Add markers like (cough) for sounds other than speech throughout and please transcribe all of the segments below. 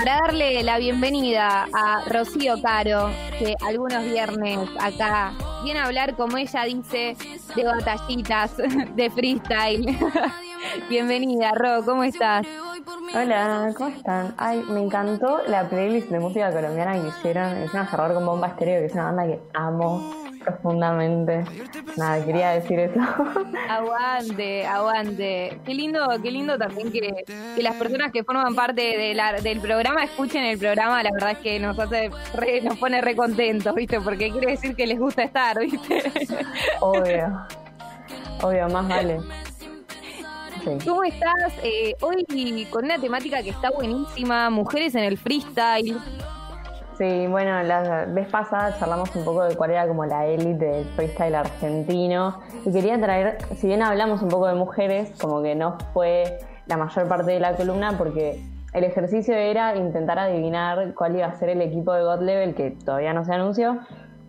para darle la bienvenida a Rocío Caro, que algunos viernes acá viene a hablar, como ella dice, de batallitas, (laughs) de freestyle. (laughs) bienvenida, Ro, ¿cómo estás? Hola, ¿cómo están? Ay, me encantó la playlist de música colombiana que hicieron. Hicieron cerrar con Bomba Estéreo, que es una banda que amo profundamente. Nada, quería decir eso. (laughs) Aguante, aguante. Qué lindo, qué lindo también que, las personas que forman parte de la, del programa escuchen el programa. La verdad es que nos hace, nos pone re contentos, ¿viste? Porque quiere decir que les gusta estar, ¿viste? (laughs) Obvio. Obvio, más vale. ¿Cómo estás? Eh, hoy con una temática que está buenísima, mujeres en el freestyle. Sí, bueno, la vez pasada charlamos un poco de cuál era como la élite del freestyle argentino y quería traer, si bien hablamos un poco de mujeres, como que no fue la mayor parte de la columna porque el ejercicio era intentar adivinar cuál iba a ser el equipo de God Level que todavía no se anunció.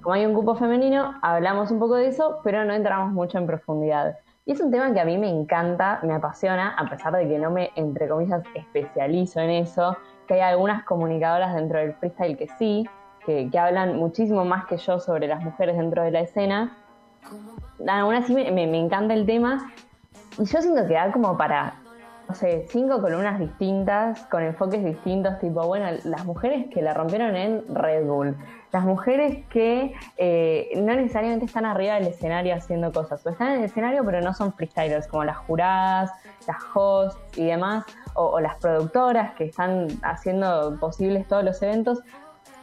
Como hay un grupo femenino, hablamos un poco de eso, pero no entramos mucho en profundidad. Y es un tema que a mí me encanta, me apasiona, a pesar de que no me, entre comillas, especializo en eso, que hay algunas comunicadoras dentro del freestyle que sí, que, hablan muchísimo más que yo sobre las mujeres dentro de la escena. Aún así me, me, encanta el tema y yo siento que da como para, no sé, cinco columnas distintas, con enfoques distintos, tipo, bueno, las mujeres que la rompieron en Red Bull, las mujeres que eh, no necesariamente están arriba del escenario haciendo cosas, o están en el escenario pero no son freestylers, como las juradas, las hosts y demás, o, las productoras que están haciendo posibles todos los eventos.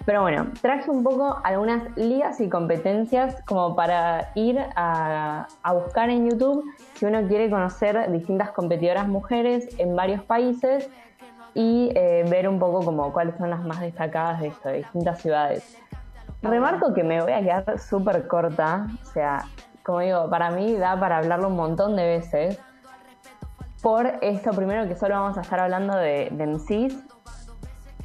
Pero bueno, traje un poco algunas ligas y competencias como para ir a, buscar en YouTube si uno quiere conocer distintas competidoras mujeres en varios países y eh, ver un poco como cuáles son las más destacadas de esto, de distintas ciudades. Remarco que me voy a quedar súper corta, o sea, como digo, para mí da para hablarlo un montón de veces, por esto primero que solo vamos a estar hablando de, de MCs,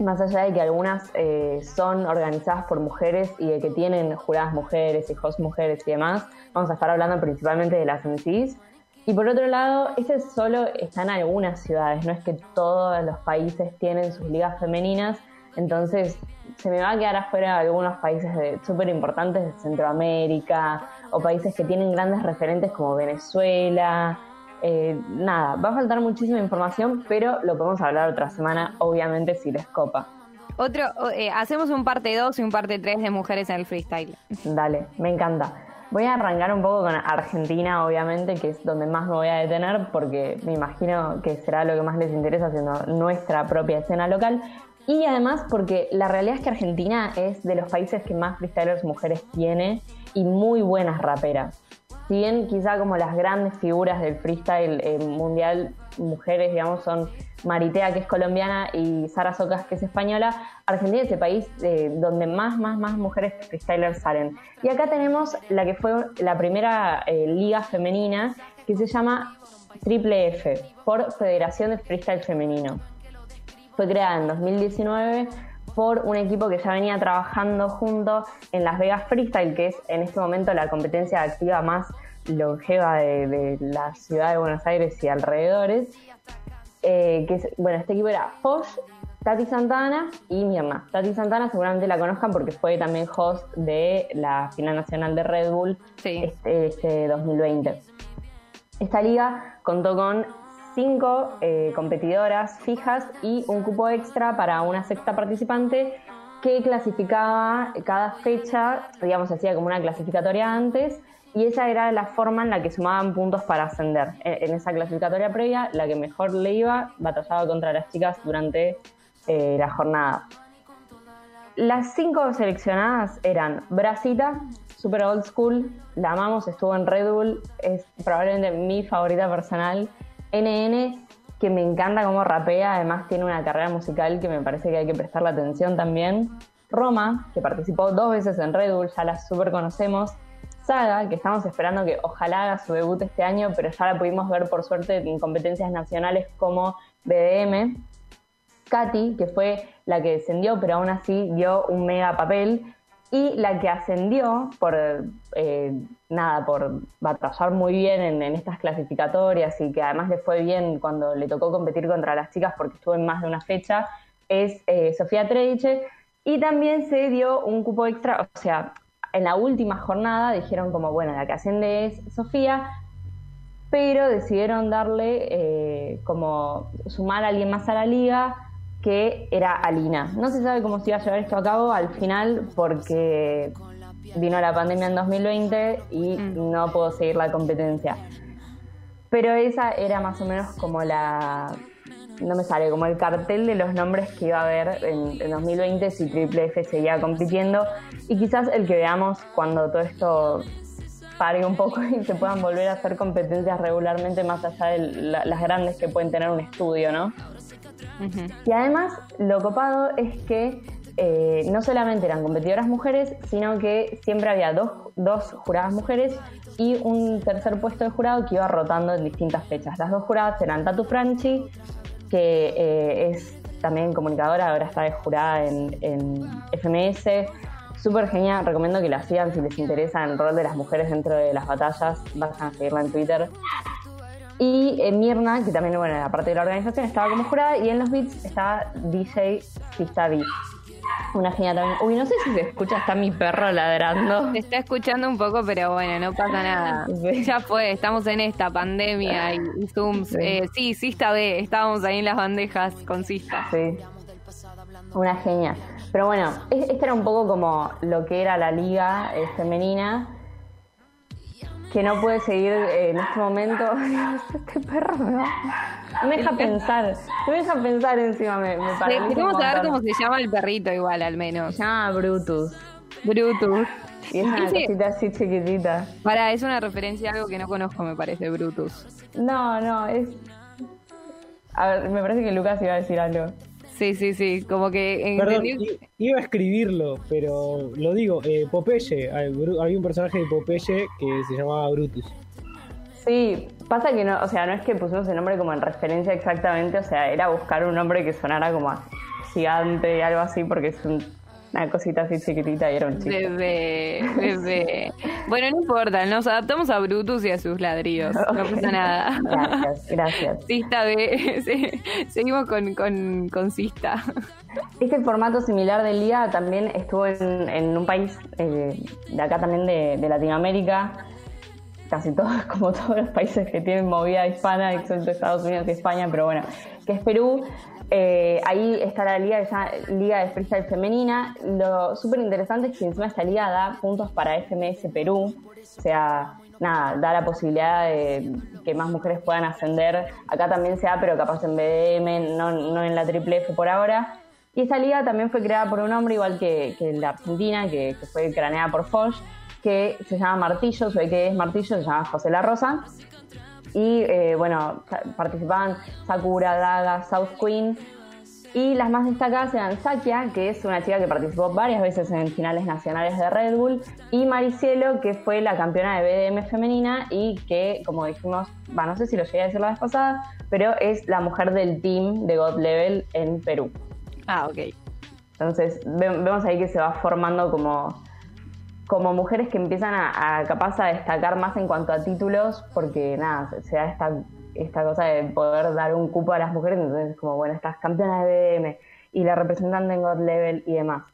más allá de que algunas eh, son organizadas por mujeres y de que tienen juradas mujeres y host mujeres y demás, vamos a estar hablando principalmente de las MCs. Y por otro lado, este solo está en algunas ciudades, no es que todos los países tienen sus ligas femeninas, entonces se me va a quedar afuera algunos países súper importantes de Centroamérica o países que tienen grandes referentes como Venezuela. Eh, nada, va a faltar muchísima información, pero lo podemos hablar otra semana, obviamente, si les copa. Otro, eh, hacemos un parte 2 y un parte 3 de mujeres en el freestyle. Dale, me encanta. Voy a arrancar un poco con Argentina, obviamente, que es donde más me voy a detener, porque me imagino que será lo que más les interesa, siendo nuestra propia escena local. Y además porque la realidad es que Argentina es de los países que más freestylers mujeres tiene y muy buenas raperas. Si bien quizá como las grandes figuras del freestyle eh, mundial mujeres, digamos, son Maritea, que es colombiana, y Sara Socas, que es española, Argentina es el país eh, donde más, más, más mujeres freestylers salen. Y acá tenemos la que fue la primera eh, liga femenina, que se llama Triple F, por Federación de Freestyle Femenino fue creada en 2019 por un equipo que ya venía trabajando junto en Las Vegas Freestyle, que es en este momento la competencia activa más longeva de, la ciudad de Buenos Aires y alrededores. Eh, que bueno, este equipo era Foch, Tati Santana y Mirna. Tati Santana seguramente la conozcan porque fue también host de la final nacional de Red Bull este, este 2020. Esta liga contó con cinco eh, competidoras fijas y un cupo extra para una sexta participante que clasificaba cada fecha, digamos, hacía como una clasificatoria antes y esa era la forma en la que sumaban puntos para ascender. En, esa clasificatoria previa, la que mejor le iba batallaba contra las chicas durante eh, la jornada. Las cinco seleccionadas eran Brasita, super old school, la amamos, estuvo en Red Bull, es probablemente mi favorita personal NN, que me encanta cómo rapea, además tiene una carrera musical que me parece que hay que prestarle atención también. Roma, que participó dos veces en Red Bull, ya la super conocemos. Saga, que estamos esperando que ojalá haga su debut este año, pero ya la pudimos ver por suerte en competencias nacionales como BDM. Katy, que fue la que descendió, pero aún así dio un mega papel y la que ascendió por eh, nada, por batallar muy bien en, estas clasificatorias y que además le fue bien cuando le tocó competir contra las chicas porque estuvo en más de una fecha, es eh, Sofía Trediche. Y también se dio un cupo extra, o sea, en la última jornada dijeron como, bueno, la que asciende es Sofía, pero decidieron darle eh, como sumar a alguien más a la liga que era Alina. No se sabe cómo se iba a llevar esto a cabo al final porque vino la pandemia en 2020 y mm. no puedo seguir la competencia. Pero esa era más o menos como la, no me sale, como el cartel de los nombres que iba a haber en, 2020 si Triple F seguía compitiendo y quizás el que veamos cuando todo esto pare un poco y se puedan volver a hacer competencias regularmente más allá de las grandes que pueden tener un estudio, ¿no? Y además, lo copado es que eh, no solamente eran competidoras mujeres, sino que siempre había dos, dos, juradas mujeres y un tercer puesto de jurado que iba rotando en distintas fechas. Las dos juradas eran Tatu Franchi, que eh, es también comunicadora, ahora está de jurada en, en FMS. Súper genial, recomiendo que la sigan si les interesa el rol de las mujeres dentro de las batallas. Vayan a seguirla en Twitter. Y eh, Mirna, que también, bueno, la parte de la organización, estaba como jurada. Y en los beats estaba DJ Pista Una genial también. Uy, no sé si se escucha, está mi perro ladrando. Se está escuchando un poco, pero bueno, no pasa nada. Ya fue, estamos en esta pandemia y, Zooms. Sí. Eh, sí, Sista B, estábamos ahí en las bandejas con Sista. Sí. Una genia. Pero bueno, este era un poco como lo que era la liga eh, femenina que no puede seguir eh, en este momento. Dios, (laughs) este perro me va. No me deja pensar. No me deja pensar encima, me, me parece. Queremos saber cómo se llama el perrito, igual, al menos. Se llama Brutus. Brutus. Y es una cosita así chiquitita. Para, es una referencia a algo que no conozco, me parece, Brutus. No, no, es. A ver, me parece que Lucas iba a decir algo. Sí, sí, sí, como que... Perdón, iba a escribirlo, pero lo digo, eh, Popeye, había un personaje de Popeye que se llamaba Brutus. Sí, pasa que no, o sea, no es que pusimos el nombre como en referencia exactamente, o sea, era buscar un nombre que sonara como gigante, algo así, porque es un una cosita así chiquitita y era un chiste. Bebé, bebé. bueno, no importa, nos adaptamos a Brutus y a sus ladrillos. No pasa nada. Gracias, gracias. Cista B. (laughs) Seguimos con, con, con Cista. Este formato similar del día también estuvo en, en un país eh, de acá también de, de Latinoamérica casi todos, (laughs) como todos los países que tienen movida hispana, excepto Estados Unidos y España, pero bueno, que es Perú. Eh, ahí está la liga, liga de freestyle femenina. Lo súper interesante es que encima esta liga da puntos para FMS Perú. O sea, nada, da la posibilidad de que más mujeres puedan ascender. Acá también se da, pero capaz en BDM, no, no en la Triple F por ahora. Y esta liga también fue creada por un hombre, igual que, la Argentina, que, fue craneada por Foch, que se llama Martillo, ve que es Martillo, se llama José La Rosa. Y eh, bueno, participaban Sakura, Daga, South Queen. Y las más destacadas eran Sakia, que es una chica que participó varias veces en finales nacionales de Red Bull, y Maricielo, que fue la campeona de BDM femenina y que, como dijimos, no sé si lo llegué a decir la vez pasada, pero es la mujer del team de God Level en Perú. Ah, ok. Entonces vemos ahí que se va formando como como mujeres que empiezan a, capaz a destacar más en cuanto a títulos, porque nada, se da esta, esta cosa de poder dar un cupo a las mujeres, entonces como, bueno, estás campeona de BM y la representante en God Level y demás.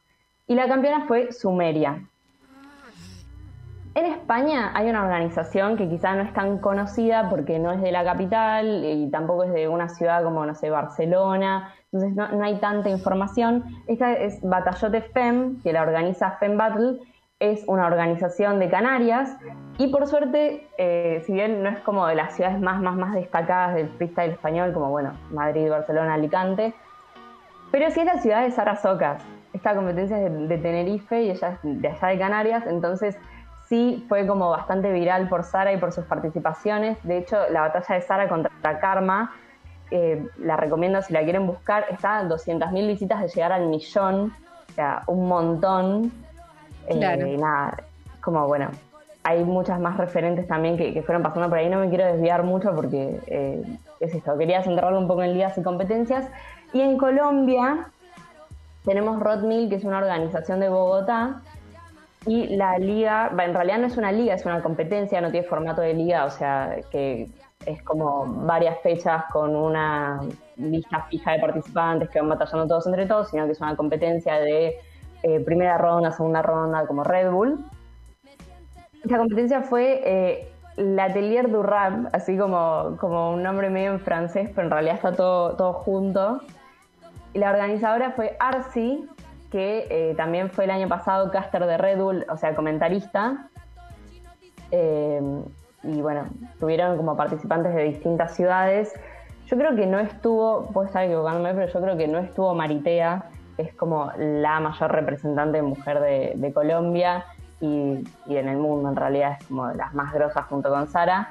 Y la campeona fue Sumeria. En España hay una organización que quizá no es tan conocida porque no es de la capital y tampoco es de una ciudad como, no sé, Barcelona, entonces no, no hay tanta información. Esta es Batallote FEM, que la organiza FEM Battle, es una organización de Canarias y por suerte, eh, si bien no es como de las ciudades más, más, más destacadas del freestyle español, como bueno, Madrid, Barcelona, Alicante, pero sí es la ciudad de Sara Socas. Esta competencia es de, Tenerife y ella es de allá de Canarias, entonces sí fue como bastante viral por Sara y por sus participaciones. De hecho, la batalla de Sara contra Karma, eh, la recomiendo si la quieren buscar, está a 200.000 visitas de llegar al millón, o sea, un montón. Eh, nada, como bueno, hay muchas más referentes también que, fueron pasando por ahí. No me quiero desviar mucho porque eh, es esto. Quería centrarlo un poco en ligas y competencias. Y en Colombia tenemos Rodmill, que es una organización de Bogotá. Y la liga, en realidad no es una liga, es una competencia, no tiene formato de liga, o sea, que es como varias fechas con una lista fija de participantes que van batallando todos entre todos, sino que es una competencia de eh, primera ronda, segunda ronda, como Red Bull. Esta competencia fue eh, l'Atelier du Rap, así como, como un nombre medio en francés, pero en realidad está todo, todo junto. Y la organizadora fue Arsi, que eh, también fue el año pasado caster de Red Bull, o sea, comentarista. Eh, y bueno, tuvieron como participantes de distintas ciudades. Yo creo que no estuvo, puedo estar equivocándome, pero yo creo que no estuvo Maritea, que es como la mayor representante de mujer de, Colombia y, en el mundo en realidad es como de las más grosas junto con Sara.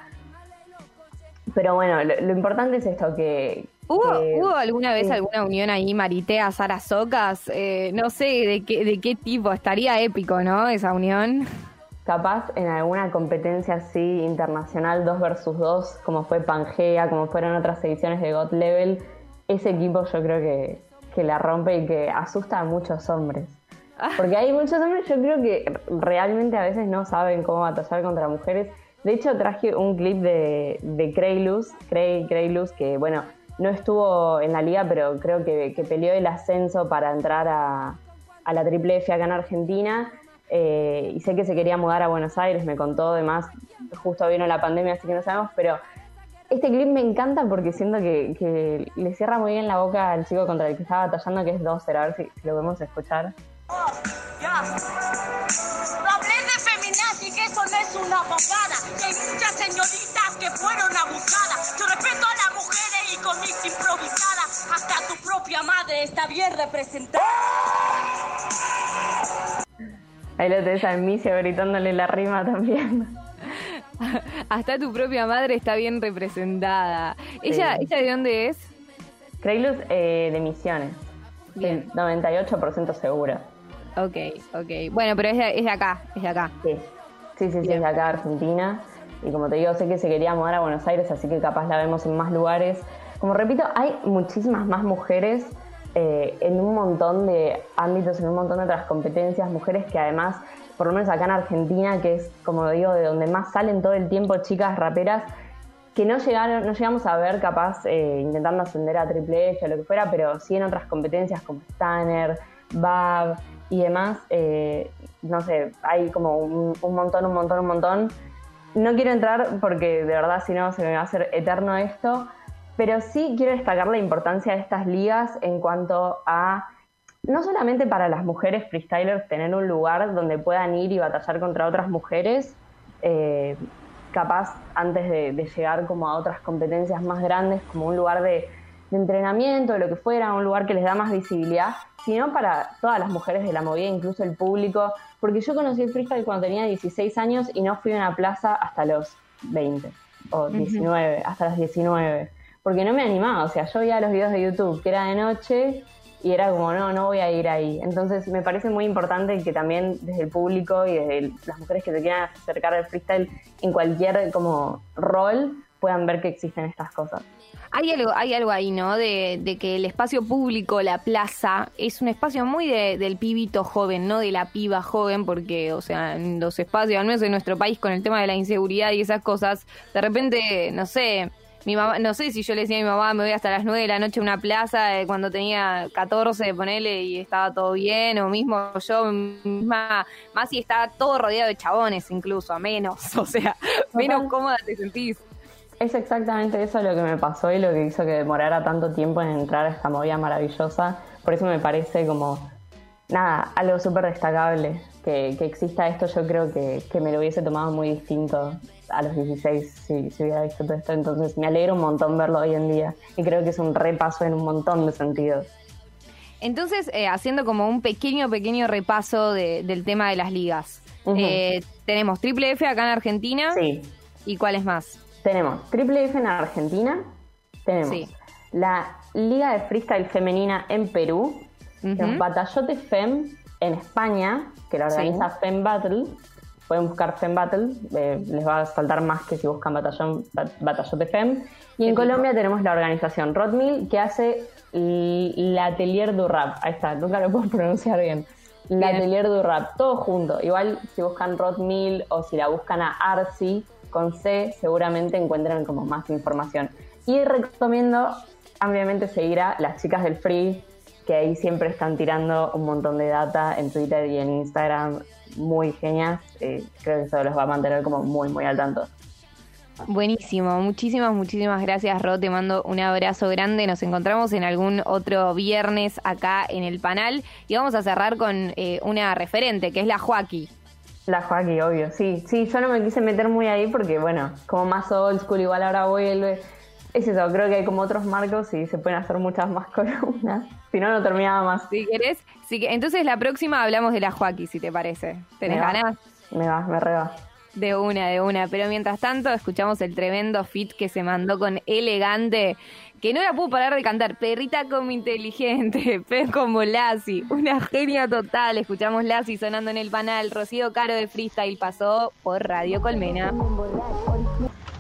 Pero bueno, lo, importante es esto, que, ¿Hubo, alguna vez alguna unión ahí, Maritea, Sara Socas? Eh, no sé de qué, de qué tipo, estaría épico, ¿no? Esa unión capaz en alguna competencia así internacional 2 versus 2, como fue Pangea, como fueron otras ediciones de God Level, ese equipo yo creo que, que la rompe y que asusta a muchos hombres. Ah. Porque hay muchos hombres, yo creo que realmente a veces no saben cómo batallar contra mujeres. De hecho, traje un clip de, de Creylus, Cray, que bueno, no estuvo en la liga, pero creo que, que peleó el ascenso para entrar a, a la Triple F acá en Argentina eh, y sé que se quería mudar a Buenos Aires, me contó, además, justo vino la pandemia, así que no sabemos, pero este clip me encanta porque siento que, le cierra muy bien la boca al chico contra el que estaba batallando, que es Dozer, a ver si, lo podemos escuchar. Oh, ya. No hablé de feminazi, que eso no es una bobada. Que hay muchas señoritas que fueron abusadas. Yo respeto a las mujeres y con mis improvisadas. Hasta tu propia madre está bien representada. Ahí lo tenés a Emicio gritándole la rima también. (laughs) Hasta tu propia madre está bien representada. ¿Ella, de dónde es? Creilus eh, de Misiones. Bien. 98% segura. Ok, ok. Bueno, pero es de, acá, es de acá. Sí, sí, sí, es de acá, Argentina. Y como te digo, sé que se quería mudar a Buenos Aires, así que capaz la vemos en más lugares. Como repito, hay muchísimas más mujeres eh, en un montón de ámbitos, en un montón de otras competencias, mujeres que además, por lo menos acá en Argentina, que es, como digo, de donde más salen todo el tiempo chicas raperas, que no llegaron, no llegamos a ver capaz eh, intentando ascender a Triple F o lo que fuera, pero sí en otras competencias como Stanner, Bab y demás, eh, no sé, hay como un, un, montón, un montón, un montón. No quiero entrar porque de verdad si no se me va a hacer eterno esto, pero sí quiero destacar la importancia de estas ligas en cuanto a no solamente para las mujeres freestylers tener un lugar donde puedan ir y batallar contra otras mujeres, eh, capaz antes de, llegar como a otras competencias más grandes, como un lugar de, de entrenamiento, de lo que fuera, un lugar que les da más visibilidad, sino para todas las mujeres de la movida, incluso el público, porque yo conocí el freestyle cuando tenía 16 años y no fui a una plaza hasta los 20 o 19, hasta los 19 porque no me animaba, o sea, yo veía los videos de YouTube que era de noche y era como, no, no voy a ir ahí. Entonces me parece muy importante que también desde el público y desde las mujeres que se quieran acercar al freestyle en cualquier como rol puedan ver que existen estas cosas. Hay algo, hay algo ahí, ¿no? De, que el espacio público, la plaza, es un espacio muy del pibito joven, no de la piba joven, porque, o sea, en los espacios, al menos en nuestro país, con el tema de la inseguridad y esas cosas, de repente, no sé, mi mamá, no sé si yo le decía a mi mamá, me voy hasta las 9 de la noche a una plaza eh, cuando tenía 14, ponele, y estaba todo bien, o mismo yo misma, más si estaba todo rodeado de chabones incluso, a menos, (laughs) o sea, menos cómoda te sentís. Es exactamente eso lo que me pasó y lo que hizo que demorara tanto tiempo en entrar a esta movida maravillosa. Por eso me parece como, nada, algo súper destacable que, exista esto. Yo creo que, que me lo hubiese tomado muy distinto a los 16 si, si, hubiera visto todo esto. Entonces me alegra un montón verlo hoy en día y creo que es un repaso en un montón de sentidos. Entonces, eh, haciendo como un pequeño, pequeño repaso del tema de las ligas. Eh, tenemos Triple F acá en Argentina. Sí. ¿Y cuáles más? Tenemos Triple F en Argentina. Tenemos la Liga de Freestyle Femenina en Perú. Tenemos Batallote Fem en España, que la organiza Fem Battle pueden buscar Fem Battle, eh, les va a saltar más que si buscan Batallón, Batallón de Fem. Y en Colombia tenemos la organización Rotmill que hace l'Atelier du Rap. Ahí está, nunca lo puedo (laughs) pronunciar bien. L'Atelier du Rap, todo junto. Igual si buscan Rotmill o si la buscan a Arsi, con C seguramente encuentran como más información. Y recomiendo ampliamente seguir a las chicas del Free, que ahí siempre están tirando un montón de data en Twitter y en Instagram muy genial. Eh, creo que eso los va a mantener como muy, muy al tanto. Buenísimo, muchísimas, muchísimas gracias, Ro. Te mando un abrazo grande. Nos encontramos en algún otro viernes acá en el panel y vamos a cerrar con eh, una referente que es la Joaquí. La Joaquí, obvio, sí. Sí, yo no me quise meter muy ahí porque, bueno, como más old school, igual ahora vuelve. Es eso, creo que hay como otros marcos y se pueden hacer muchas más (laughs) columnas. Si no, no terminaba más. Si querés, si que, entonces la próxima hablamos de la Joaquí, si te parece. ¿Tenés ganas? Me va, me reba. De una, de una. Pero mientras tanto, escuchamos el tremendo fit que se mandó con Elegante, que no la puedo parar de cantar. Perrita como inteligente, (laughs) pez como Lassie. Una genia total. Escuchamos Lassie sonando en el panel. Rocío Caro de Freestyle pasó por Radio Colmena.